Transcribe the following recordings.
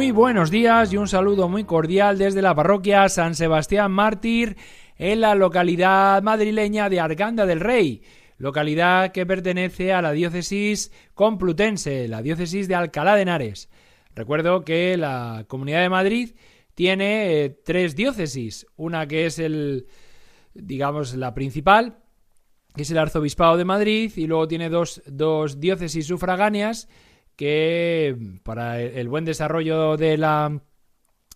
Muy buenos días y un saludo muy cordial desde la parroquia San Sebastián Mártir en la localidad madrileña de Arganda del Rey, localidad que pertenece a la diócesis complutense, la diócesis de Alcalá de Henares. Recuerdo que la Comunidad de Madrid tiene eh, tres diócesis, una que es el digamos la principal, que es el Arzobispado de Madrid, y luego tiene dos, dos diócesis sufragáneas, que para el buen desarrollo de la,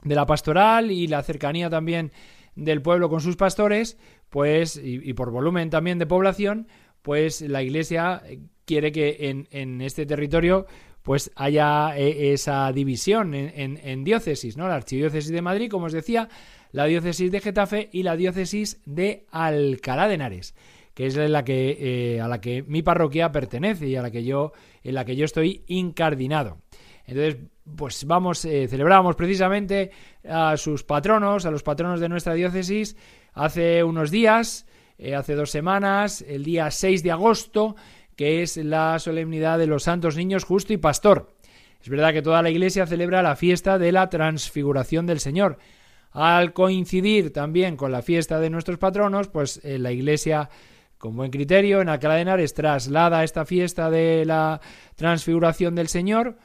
de la pastoral y la cercanía también del pueblo con sus pastores, pues, y, por volumen también de población, pues la Iglesia quiere que en, en este territorio pues haya eh, esa división en, en, diócesis, ¿no? La Archidiócesis de Madrid, como os decía, la diócesis de Getafe y la diócesis de Alcalá de Henares que es la que, eh, a la que mi parroquia pertenece y a la que yo, en la que yo estoy incardinado. Entonces, pues vamos, eh, celebramos precisamente a sus patronos, a los patronos de nuestra diócesis, hace unos días, eh, hace dos semanas, el día 6 de agosto, que es la solemnidad de los santos niños justo y pastor. Es verdad que toda la iglesia celebra la fiesta de la transfiguración del Señor. Al coincidir también con la fiesta de nuestros patronos, pues la iglesia con buen criterio, en Alcalá de Henares traslada esta fiesta de la transfiguración del Señor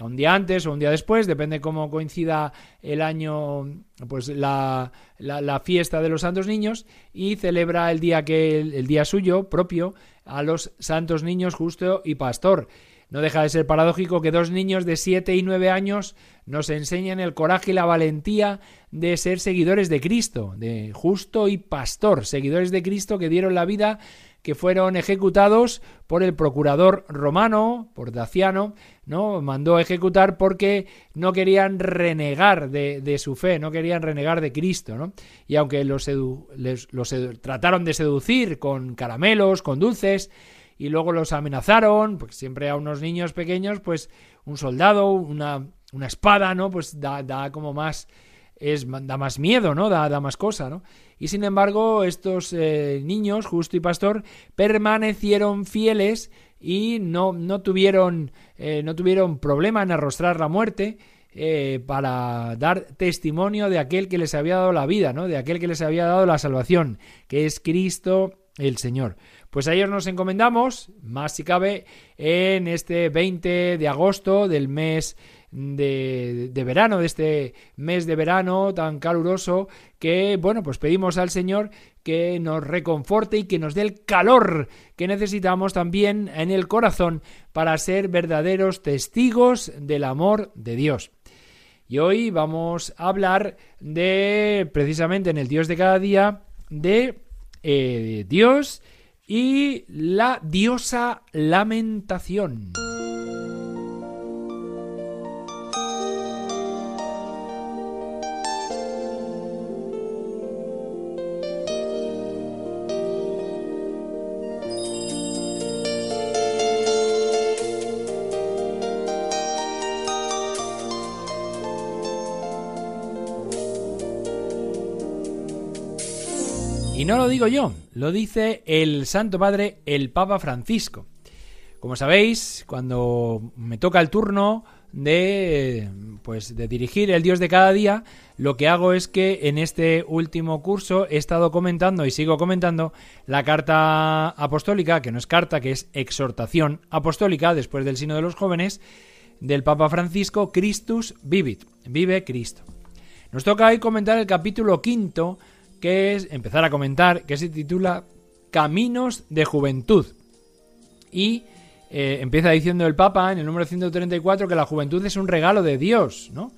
un día antes o un día después, depende cómo coincida el año, pues la, la, fiesta de los santos niños y celebra el día que el día suyo propio a los santos niños justo y pastor. No deja de ser paradójico que dos niños de 7 y 9 años nos enseñen el coraje y la valentía de ser seguidores de Cristo, de justo y pastor, seguidores de Cristo que dieron la vida, que fueron ejecutados por el procurador romano, por Daciano, ¿no? Mandó ejecutar porque no querían renegar de, su fe, no querían renegar de Cristo, ¿no? Y aunque los, los trataron de seducir con caramelos, con dulces, y luego los amenazaron, porque siempre a unos niños pequeños, pues un soldado, una, una espada, ¿no? Pues da, da como más, es, da más miedo, ¿no? Da, da más cosa, ¿no? Y sin embargo, estos eh, niños, Justo y Pastor, permanecieron fieles y no, no, tuvieron, eh, no tuvieron problema en arrostrar la muerte, eh, para dar testimonio de aquel que les había dado la vida, ¿no? De aquel que les había dado la salvación, que es Cristo el Señor. Pues a ellos nos encomendamos, más si cabe, en este 20 de agosto del mes de, de, verano, de este mes de verano tan caluroso, que, bueno, pues pedimos al Señor que nos reconforte y que nos dé el calor que necesitamos también en el corazón para ser verdaderos testigos del amor de Dios. Y hoy vamos a hablar de, precisamente en el Dios de cada día, de eh, Dios y la diosa lamentación. Y no lo digo yo, lo dice el Santo Padre, el Papa Francisco. Como sabéis, cuando me toca el turno de pues de dirigir el Dios de cada día, lo que hago es que en este último curso he estado comentando y sigo comentando la carta apostólica, que no es carta, que es exhortación apostólica después del Sino de los Jóvenes del Papa Francisco, Christus vivit, vive Cristo. Nos toca hoy comentar el capítulo quinto que es empezar a comentar, que se titula Caminos de Juventud. Y eh, empieza diciendo el Papa en el número 134 que la juventud es un regalo de Dios, ¿no?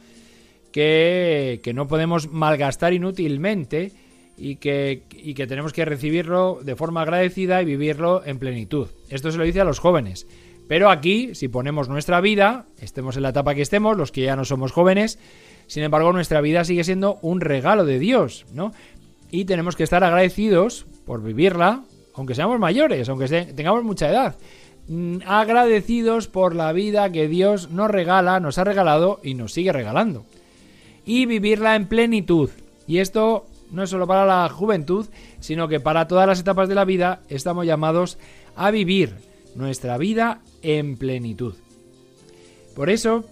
Que, que no podemos malgastar inútilmente y que, y que tenemos que recibirlo de forma agradecida y vivirlo en plenitud. Esto se lo dice a los jóvenes. Pero aquí, si ponemos nuestra vida, estemos en la etapa que estemos, los que ya no somos jóvenes, sin embargo, nuestra vida sigue siendo un regalo de Dios, ¿no? Y tenemos que estar agradecidos por vivirla, aunque seamos mayores, aunque tengamos mucha edad. Mm, agradecidos por la vida que Dios nos regala, nos ha regalado y nos sigue regalando. Y vivirla en plenitud. Y esto no es solo para la juventud, sino que para todas las etapas de la vida estamos llamados a vivir nuestra vida en plenitud. Por eso,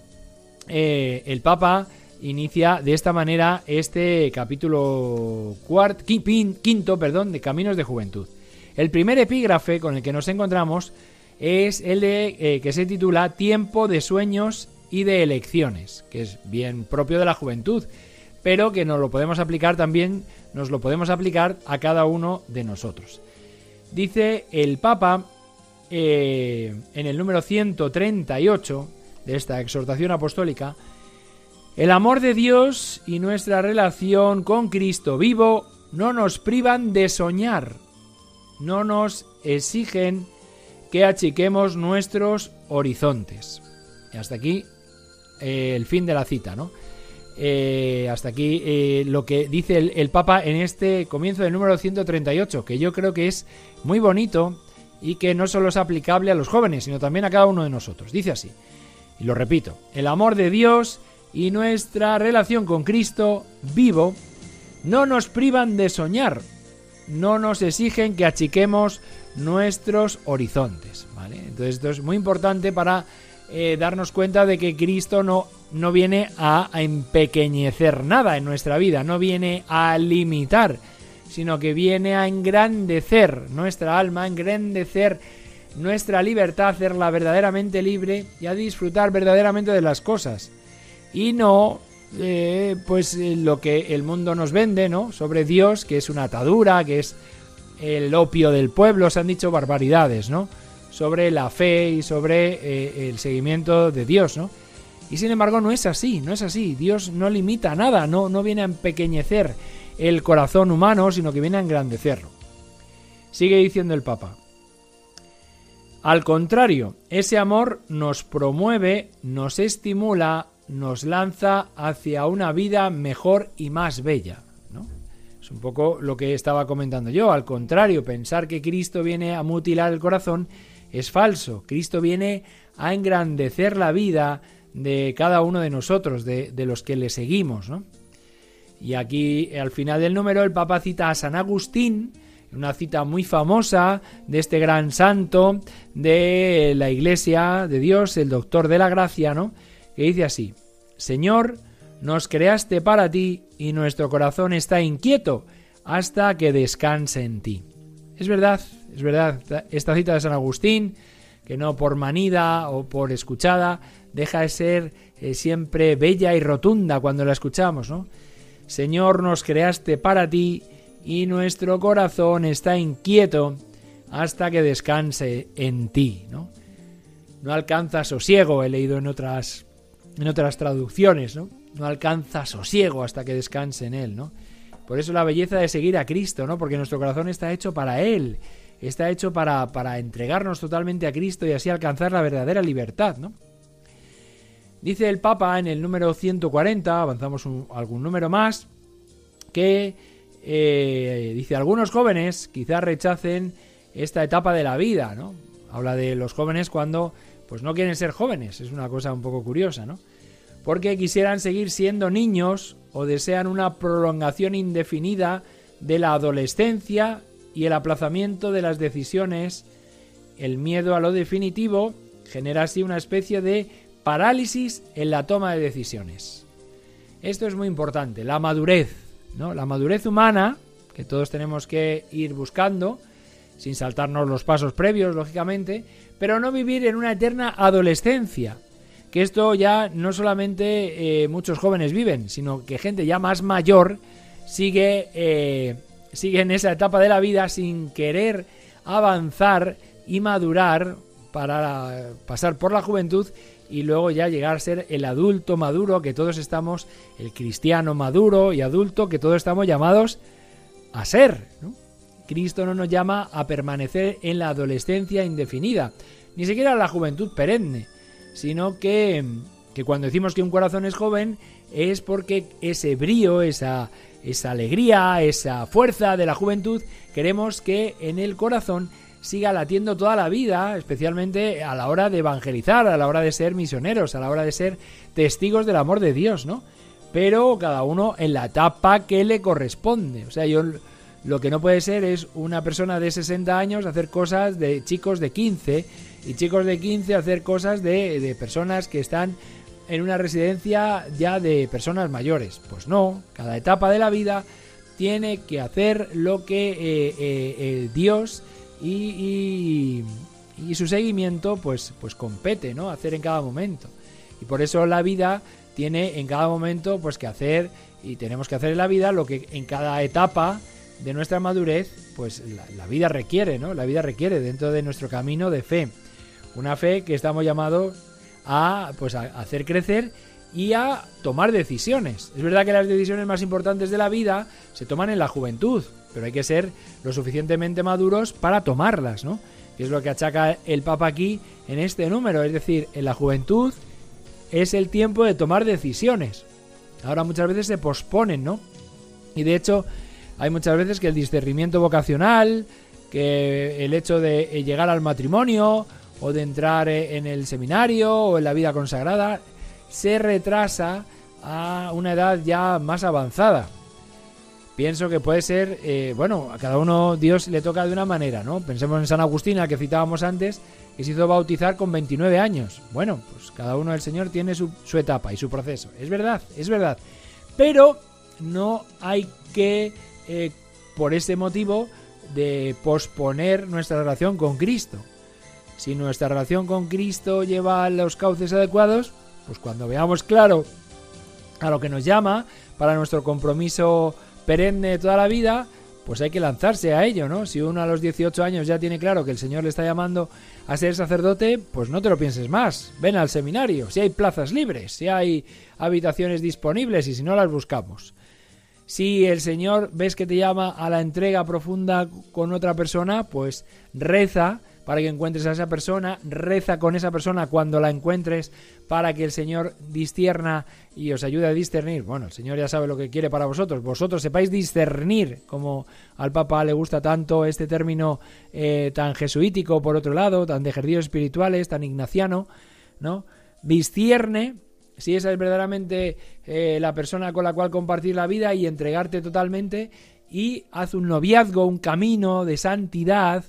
eh, el Papa inicia de esta manera este capítulo quinto perdón, de Caminos de Juventud. El primer epígrafe con el que nos encontramos es el de, eh, que se titula Tiempo de sueños y de elecciones, que es bien propio de la juventud, pero que nos lo podemos aplicar también, nos lo podemos aplicar a cada uno de nosotros. Dice el Papa eh, en el número 138 de esta exhortación apostólica, el amor de Dios y nuestra relación con Cristo vivo no nos privan de soñar, no nos exigen que achiquemos nuestros horizontes. Y hasta aquí eh, el fin de la cita, ¿no? Eh, hasta aquí eh, lo que dice el, el, Papa en este comienzo del número 138, que yo creo que es muy bonito y que no solo es aplicable a los jóvenes, sino también a cada uno de nosotros. Dice así, y lo repito, el amor de Dios y nuestra relación con Cristo vivo no nos privan de soñar, no nos exigen que achiquemos nuestros horizontes. ¿vale? Entonces esto es muy importante para eh, darnos cuenta de que Cristo no, no viene a, a empequeñecer nada en nuestra vida, no viene a limitar, sino que viene a engrandecer nuestra alma, a engrandecer nuestra libertad, hacerla verdaderamente libre y a disfrutar verdaderamente de las cosas y no eh, pues eh, lo que el mundo nos vende, ¿no? Sobre Dios, que es una atadura, que es el opio del pueblo, se han dicho barbaridades, ¿no? Sobre la fe y sobre eh, el seguimiento de Dios, ¿no? Y sin embargo no es así, no es así. Dios no limita nada, no, no viene a empequeñecer el corazón humano, sino que viene a engrandecerlo. Sigue diciendo el Papa. Al contrario, ese amor nos promueve, nos estimula, nos lanza hacia una vida mejor y más bella. ¿no? Es un poco lo que estaba comentando yo. Al contrario, pensar que Cristo viene a mutilar el corazón es falso. Cristo viene a engrandecer la vida de cada uno de nosotros, de, los que le seguimos. ¿no? Y aquí, al final del número, el Papa cita a San Agustín, una cita muy famosa de este gran santo de la Iglesia de Dios, el doctor de la gracia, ¿no? que dice así, Señor, nos creaste para ti y nuestro corazón está inquieto hasta que descanse en ti. Es verdad, es verdad, esta cita de San Agustín, que no por manida o por escuchada, deja de ser eh, siempre bella y rotunda cuando la escuchamos, ¿no? Señor, nos creaste para ti y nuestro corazón está inquieto hasta que descanse en ti, ¿no? No alcanza sosiego, he leído en otras en otras traducciones, ¿no? No alcanza sosiego hasta que descanse en él, ¿no? Por eso la belleza de seguir a Cristo, ¿no? Porque nuestro corazón está hecho para Él, está hecho para, para entregarnos totalmente a Cristo y así alcanzar la verdadera libertad, ¿no? Dice el Papa en el número 140, avanzamos algún número más, que eh, dice algunos jóvenes quizás rechacen esta etapa de la vida, ¿no? Habla de los jóvenes cuando pues no quieren ser jóvenes, es una cosa un poco curiosa, ¿no? Porque quisieran seguir siendo niños o desean una prolongación indefinida de la adolescencia y el aplazamiento de las decisiones, el miedo a lo definitivo genera así una especie de parálisis en la toma de decisiones. Esto es muy importante, la madurez, ¿no? La madurez humana, que todos tenemos que ir buscando, sin saltarnos los pasos previos, lógicamente, pero no vivir en una eterna adolescencia. Que esto ya no solamente eh, muchos jóvenes viven, sino que gente ya más mayor sigue, eh, sigue en esa etapa de la vida sin querer avanzar y madurar para pasar por la juventud y luego ya llegar a ser el adulto maduro que todos estamos, el cristiano maduro y adulto que todos estamos llamados a ser. Cristo no nos llama a permanecer en la adolescencia indefinida, ni siquiera la juventud perenne, sino que, que cuando decimos que un corazón es joven es porque ese brío, esa, esa alegría, esa fuerza de la juventud, queremos que en el corazón siga latiendo toda la vida, especialmente a la hora de evangelizar, a la hora de ser misioneros, a la hora de ser testigos del amor de Dios, ¿no? Pero cada uno en la etapa que le corresponde. O sea, yo lo que no puede ser es una persona de 60 años hacer cosas de chicos de 15 y chicos de 15 hacer cosas de, de personas que están en una residencia ya de personas mayores. Pues no, cada etapa de la vida tiene que hacer lo que eh, eh, Dios y, y, su seguimiento pues, pues compete, ¿no? Hacer en cada momento. Y por eso la vida tiene en cada momento pues que hacer y tenemos que hacer en la vida lo que en cada etapa de nuestra madurez pues la, vida requiere, ¿no? La vida requiere dentro de nuestro camino de fe. Una fe que estamos llamados a pues a hacer crecer y a tomar decisiones. Es verdad que las decisiones más importantes de la vida se toman en la juventud, pero hay que ser lo suficientemente maduros para tomarlas, ¿no? Que es lo que achaca el Papa aquí en este número, es decir, en la juventud es el tiempo de tomar decisiones. Ahora muchas veces se posponen, ¿no? Y de hecho hay muchas veces que el discernimiento vocacional, que el hecho de llegar al matrimonio o de entrar en el seminario o en la vida consagrada se retrasa a una edad ya más avanzada. Pienso que puede ser, eh, bueno, a cada uno Dios le toca de una manera, ¿no? Pensemos en San Agustín, que citábamos antes, que se hizo bautizar con 29 años. Bueno, pues cada uno del Señor tiene su, etapa y su proceso. Es verdad, es verdad. Pero no hay que, eh, por ese motivo, de posponer nuestra relación con Cristo. Si nuestra relación con Cristo lleva a los cauces adecuados, pues cuando veamos claro a lo que nos llama para nuestro compromiso perenne de toda la vida, pues hay que lanzarse a ello, ¿no? Si uno a los 18 años ya tiene claro que el Señor le está llamando a ser sacerdote, pues no te lo pienses más. Ven al seminario, si hay plazas libres, si hay habitaciones disponibles y si no las buscamos. Si el Señor ves que te llama a la entrega profunda con otra persona, pues reza para que encuentres a esa persona, reza con esa persona cuando la encuentres para que el Señor distierna y os ayude a discernir. Bueno, el Señor ya sabe lo que quiere para vosotros. Vosotros sepáis discernir, como al Papa le gusta tanto este término eh, tan jesuítico, por otro lado, tan de ejercicios espirituales, tan ignaciano, ¿no? Discierne si esa es verdaderamente eh, la persona con la cual compartir la vida y entregarte totalmente y haz un noviazgo, un camino de santidad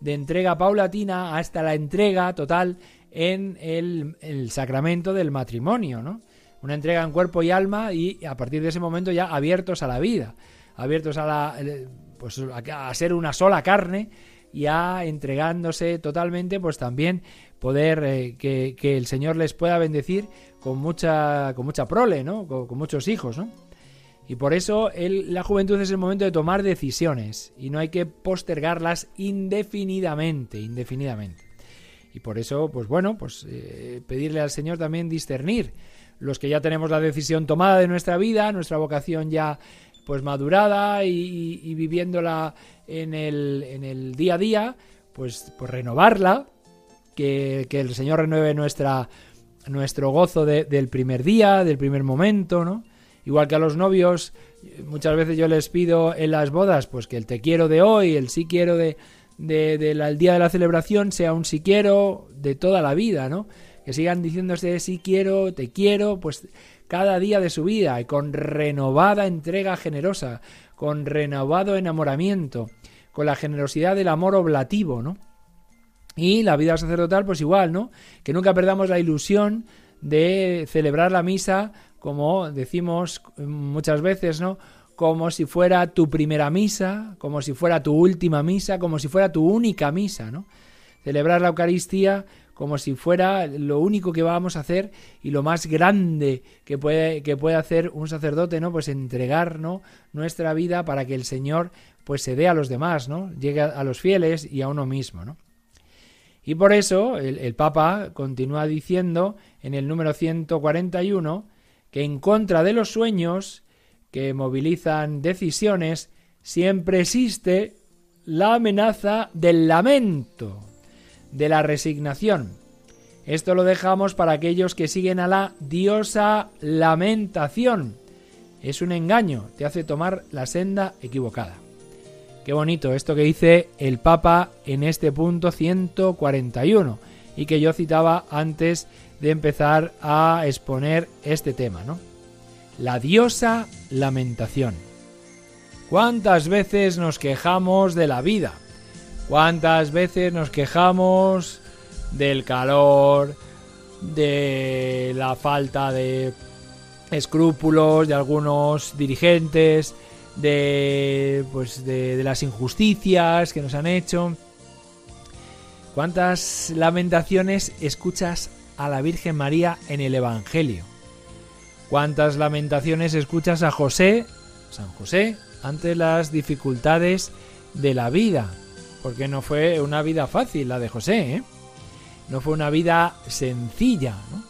de entrega paulatina hasta la entrega total en el, sacramento del matrimonio, ¿no? Una entrega en cuerpo y alma y a partir de ese momento ya abiertos a la vida, abiertos a la pues a ser una sola carne y a entregándose totalmente, pues también poder eh, que, el Señor les pueda bendecir con mucha con mucha prole, ¿no? Con, muchos hijos, ¿no? Y por eso la juventud es el momento de tomar decisiones y no hay que postergarlas indefinidamente, indefinidamente. Y por eso, pues bueno, pues eh, pedirle al Señor también discernir los que ya tenemos la decisión tomada de nuestra vida, nuestra vocación ya pues madurada y, viviéndola en el, en el, día a día, pues, pues renovarla, que, el Señor renueve nuestra, nuestro gozo del primer día, del primer momento, ¿no? Igual que a los novios, muchas veces yo les pido en las bodas, pues que el te quiero de hoy, el sí quiero de, del día de la celebración sea un sí quiero de toda la vida, ¿no? Que sigan diciéndose sí quiero, te quiero, pues cada día de su vida y con renovada entrega generosa, con renovado enamoramiento, con la generosidad del amor oblativo, ¿no? Y la vida sacerdotal, pues igual, ¿no? Que nunca perdamos la ilusión de celebrar la misa como decimos muchas veces, ¿no? Como si fuera tu primera misa, como si fuera tu última misa, como si fuera tu única misa, ¿no? Celebrar la Eucaristía como si fuera lo único que vamos a hacer y lo más grande que puede, que puede hacer un sacerdote, ¿no? Pues entregar, ¿no? nuestra vida para que el Señor pues se dé a los demás, ¿no? Llegue a los fieles y a uno mismo, ¿no? Y por eso el, Papa continúa diciendo en el número 141 que en contra de los sueños que movilizan decisiones siempre existe la amenaza del lamento, de la resignación. Esto lo dejamos para aquellos que siguen a la diosa lamentación. Es un engaño, te hace tomar la senda equivocada. Qué bonito esto que dice el Papa en este punto 141 y que yo citaba antes de empezar a exponer este tema, ¿no? La diosa lamentación. ¿Cuántas veces nos quejamos de la vida? ¿Cuántas veces nos quejamos del calor, de la falta de escrúpulos de algunos dirigentes, de pues de, de las injusticias que nos han hecho? ¿Cuántas lamentaciones escuchas a la Virgen María en el Evangelio? ¿Cuántas lamentaciones escuchas a José, San José, ante las dificultades de la vida? Porque no fue una vida fácil la de José, ¿eh? No fue una vida sencilla, ¿no?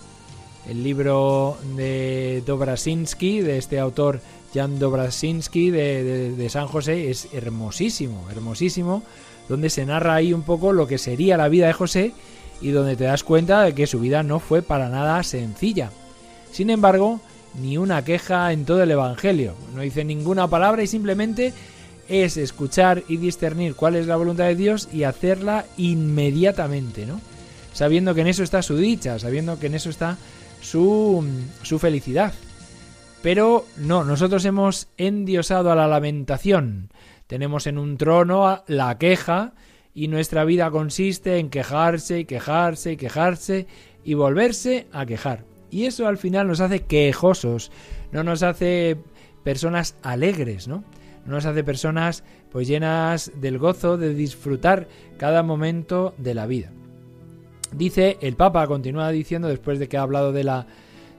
El libro de Dobrasinski, de este autor Jan Dobrasinski, de, de, San José, es hermosísimo, hermosísimo, donde se narra ahí un poco lo que sería la vida de José y donde te das cuenta de que su vida no fue para nada sencilla. Sin embargo, ni una queja en todo el Evangelio. No dice ninguna palabra y simplemente es escuchar y discernir cuál es la voluntad de Dios y hacerla inmediatamente, ¿no? Sabiendo que en eso está su dicha, sabiendo que en eso está su, su felicidad. Pero no, nosotros hemos endiosado a la lamentación. Tenemos en un trono la queja y nuestra vida consiste en quejarse y quejarse y quejarse y volverse a quejar. Y eso al final nos hace quejosos, no nos hace personas alegres, ¿no? No nos hace personas pues llenas del gozo de disfrutar cada momento de la vida. Dice el Papa, continúa diciendo después de que ha hablado de la,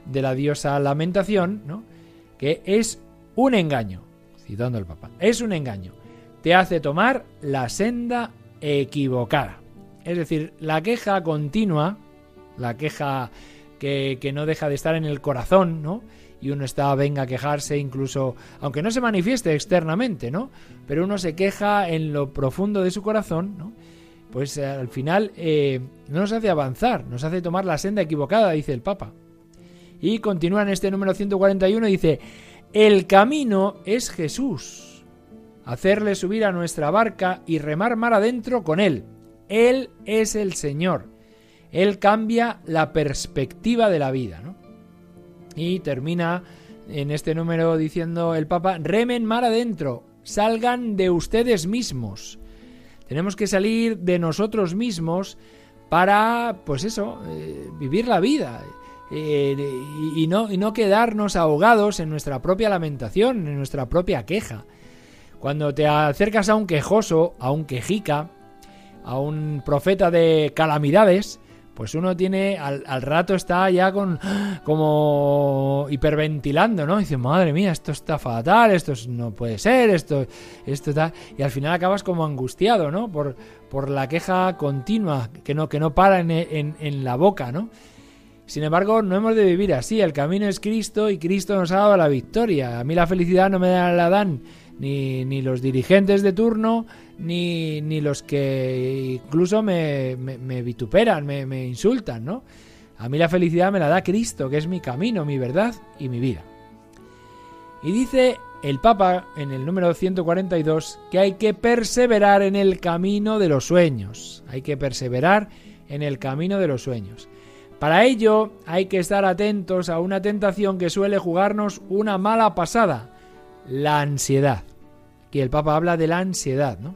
de la diosa lamentación, ¿no? Que es un engaño, citando al Papa, es un engaño, te hace tomar la senda equivocada. Es decir, la queja continua, la queja que, que, no deja de estar en el corazón, ¿no? Y uno está, venga a quejarse, incluso, aunque no se manifieste externamente, ¿no? Pero uno se queja en lo profundo de su corazón, ¿no? Pues eh, al final eh, no nos hace avanzar, nos hace tomar la senda equivocada, dice el Papa. Y continúa en este número 141, dice, el camino es Jesús. Hacerle subir a nuestra barca y remar mar adentro con Él. Él es el Señor. Él cambia la perspectiva de la vida. ¿no? Y termina en este número diciendo el Papa, remen mar adentro, salgan de ustedes mismos. Tenemos que salir de nosotros mismos para, pues eso, eh, vivir la vida. Eh, y, no, y no quedarnos ahogados en nuestra propia lamentación, en nuestra propia queja. Cuando te acercas a un quejoso, a un quejica, a un profeta de calamidades, pues uno tiene, al, al, rato está ya con como hiperventilando, ¿no? Dice, madre mía, esto está fatal, esto no puede ser, esto, esto está... Y al final acabas como angustiado, ¿no? Por, por la queja continua, que no, que no para en, en, en la boca, ¿no? Sin embargo, no hemos de vivir así. El camino es Cristo y Cristo nos ha dado la victoria. A mí la felicidad no me la dan ni, ni los dirigentes de turno, ni, ni los que incluso me, vituperan, me, me insultan, ¿no? A mí la felicidad me la da Cristo, que es mi camino, mi verdad y mi vida. Y dice el Papa en el número 142 que hay que perseverar en el camino de los sueños. Hay que perseverar en el camino de los sueños. Para ello hay que estar atentos a una tentación que suele jugarnos una mala pasada, la ansiedad. Aquí el Papa habla de la ansiedad, ¿no?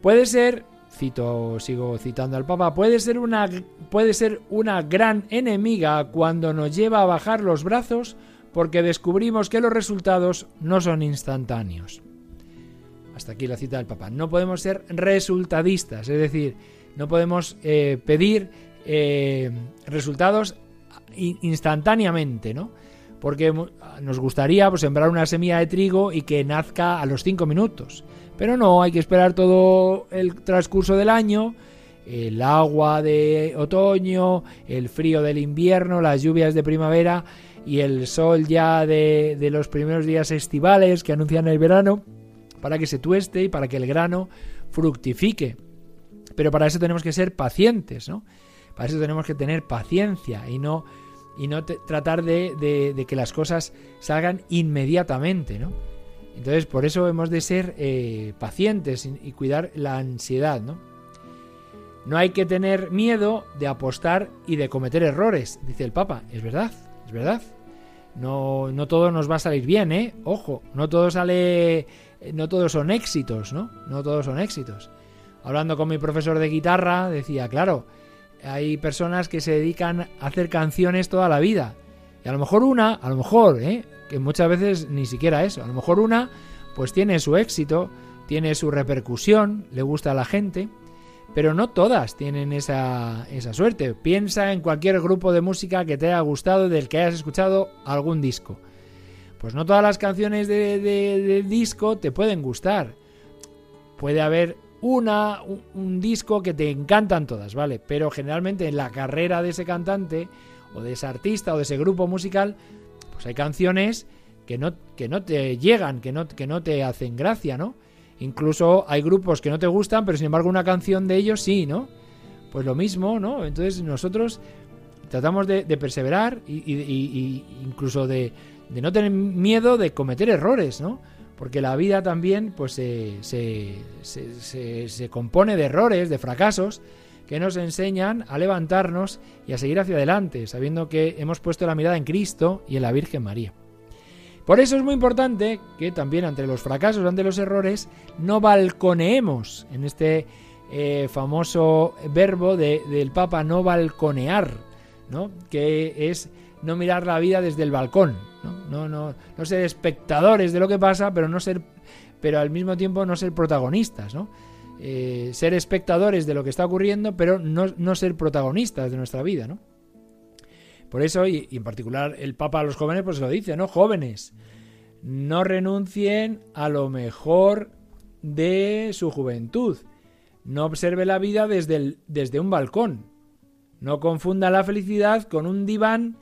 Puede ser, cito, sigo citando al Papa, puede ser una puede ser una gran enemiga cuando nos lleva a bajar los brazos porque descubrimos que los resultados no son instantáneos. Hasta aquí la cita del Papa. No podemos ser resultadistas, es decir, no podemos eh, pedir eh, resultados instantáneamente, ¿no? Porque nos gustaría pues, sembrar una semilla de trigo y que nazca a los cinco minutos. Pero no, hay que esperar todo el transcurso del año el agua de otoño, el frío del invierno, las lluvias de primavera y el sol ya de, de los primeros días estivales que anuncian el verano, para que se tueste y para que el grano fructifique. Pero para eso tenemos que ser pacientes, ¿no? Para eso tenemos que tener paciencia y no, y no tratar de, que las cosas salgan inmediatamente, ¿no? Entonces, por eso hemos de ser eh, pacientes y, cuidar la ansiedad, ¿no? No hay que tener miedo de apostar y de cometer errores, dice el Papa. Es verdad, es verdad. No, no todo nos va a salir bien, ¿eh? Ojo, no todo sale, no todos son éxitos, ¿no? No todos son éxitos. Hablando con mi profesor de guitarra, decía, claro, hay personas que se dedican a hacer canciones toda la vida. Y a lo mejor una, a lo mejor, ¿eh? que muchas veces ni siquiera eso, a lo mejor una, pues tiene su éxito, tiene su repercusión, le gusta a la gente, pero no todas tienen esa, esa suerte. Piensa en cualquier grupo de música que te haya gustado, del que hayas escuchado algún disco. Pues no todas las canciones de, de disco te pueden gustar. Puede haber una, un, disco que te encantan todas, ¿vale? Pero generalmente en la carrera de ese cantante o de ese artista o de ese grupo musical, pues hay canciones que no, que no te llegan, que no, que no te hacen gracia, ¿no? Incluso hay grupos que no te gustan, pero sin embargo una canción de ellos sí, ¿no? Pues lo mismo, ¿no? Entonces nosotros tratamos de, perseverar y, incluso de, de no tener miedo de cometer errores, ¿no? Porque la vida también pues se, se, compone de errores, de fracasos, que nos enseñan a levantarnos y a seguir hacia adelante, sabiendo que hemos puesto la mirada en Cristo y en la Virgen María. Por eso es muy importante que también ante los fracasos, ante los errores, no balconeemos en este eh, famoso verbo del Papa no balconear, ¿no? que es no mirar la vida desde el balcón, ¿no? No, no, ser espectadores de lo que pasa, pero no ser, pero al mismo tiempo no ser protagonistas, ¿no? Eh, ser espectadores de lo que está ocurriendo, pero no, ser protagonistas de nuestra vida, ¿no? Por eso, y, en particular el Papa a los jóvenes, pues lo dice, ¿no? Jóvenes, no renuncien a lo mejor de su juventud. No observe la vida desde, desde un balcón. No confunda la felicidad con un diván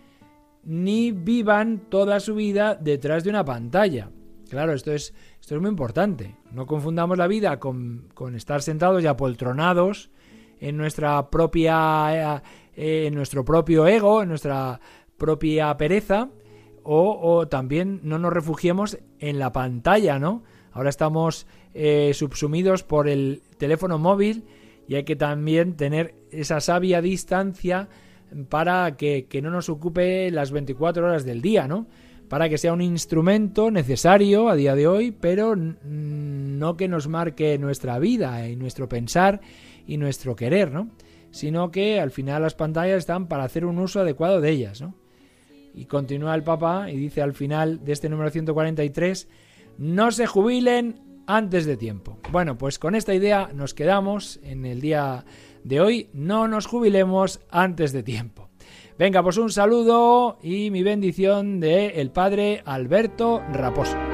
ni vivan toda su vida detrás de una pantalla. Claro, esto es, esto es muy importante. No confundamos la vida con, estar sentados y apoltronados en nuestra propia eh, en nuestro propio ego, en nuestra propia pereza, o, también no nos refugiemos en la pantalla, ¿no? Ahora estamos eh, subsumidos por el teléfono móvil y hay que también tener esa sabia distancia para que, no nos ocupe las 24 horas del día, ¿no? Para que sea un instrumento necesario a día de hoy, pero no que nos marque nuestra vida y nuestro pensar y nuestro querer, ¿no? Sino que al final las pantallas están para hacer un uso adecuado de ellas, ¿no? Y continúa el Papa y dice al final de este número 143, no se jubilen antes de tiempo. Bueno, pues con esta idea nos quedamos en el día de hoy. No nos jubilemos antes de tiempo. Venga, pues un saludo y mi bendición de el padre Alberto Raposo.